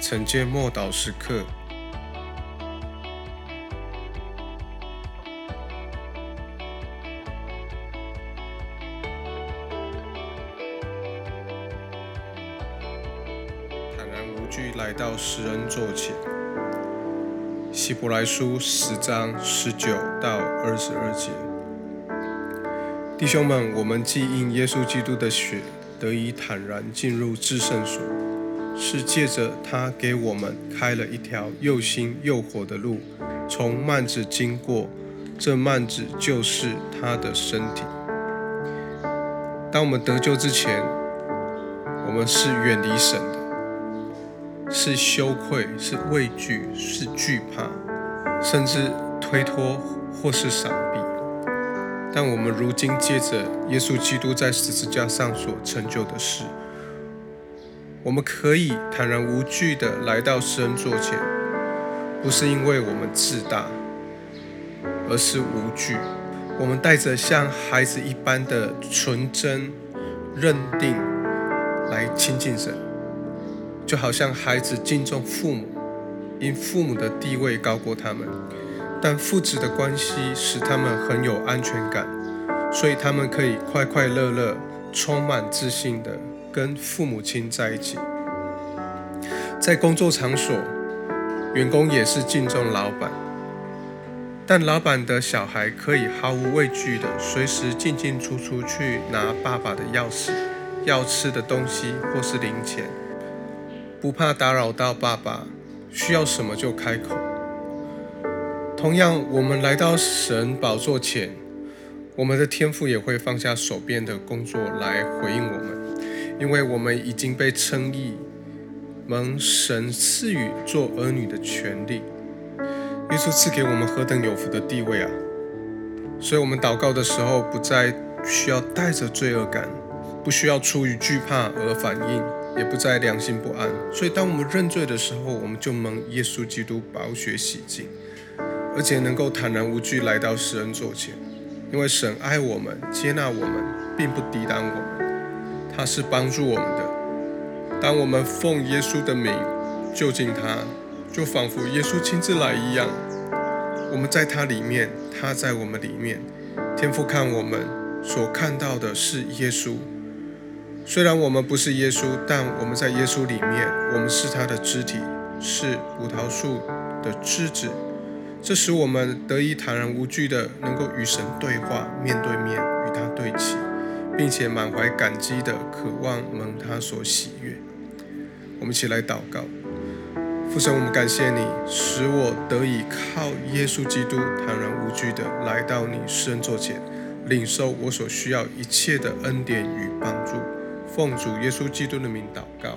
惩戒默祷时刻。坦然无惧来到施恩座前。希伯来书十章十九到二十二节，弟兄们，我们既因耶稣基督的血得以坦然进入至圣所，是借着他给我们开了一条又新又火的路，从幔子经过。这幔子就是他的身体。当我们得救之前，我们是远离神的。是羞愧，是畏惧，是惧怕，甚至推脱或是闪避。但我们如今借着耶稣基督在十字架上所成就的事，我们可以坦然无惧地来到施恩座前，不是因为我们自大，而是无惧。我们带着像孩子一般的纯真、认定来亲近神。就好像孩子敬重父母，因父母的地位高过他们，但父子的关系使他们很有安全感，所以他们可以快快乐乐、充满自信的跟父母亲在一起。在工作场所，员工也是敬重老板，但老板的小孩可以毫无畏惧的随时进进出出去拿爸爸的钥匙、要吃的东西或是零钱。不怕打扰到爸爸，需要什么就开口。同样，我们来到神宝座前，我们的天父也会放下手边的工作来回应我们，因为我们已经被称义，蒙神赐予做儿女的权利。耶稣赐给我们何等有福的地位啊！所以，我们祷告的时候，不再需要带着罪恶感，不需要出于惧怕而反应。也不再良心不安，所以当我们认罪的时候，我们就蒙耶稣基督宝血洗净，而且能够坦然无惧来到施恩座前，因为神爱我们，接纳我们，并不抵挡我们，他是帮助我们的。当我们奉耶稣的名就近他，就仿佛耶稣亲自来一样。我们在他里面，他在我们里面。天父看我们所看到的是耶稣。虽然我们不是耶稣，但我们在耶稣里面，我们是他的肢体，是葡萄树的枝子。这使我们得以坦然无惧的，能够与神对话，面对面与他对齐，并且满怀感激的渴望蒙他所喜悦。我们一起来祷告：父神，我们感谢你，使我得以靠耶稣基督坦然无惧的来到你施恩座前，领受我所需要一切的恩典与帮助。奉主耶稣基督的名祷告。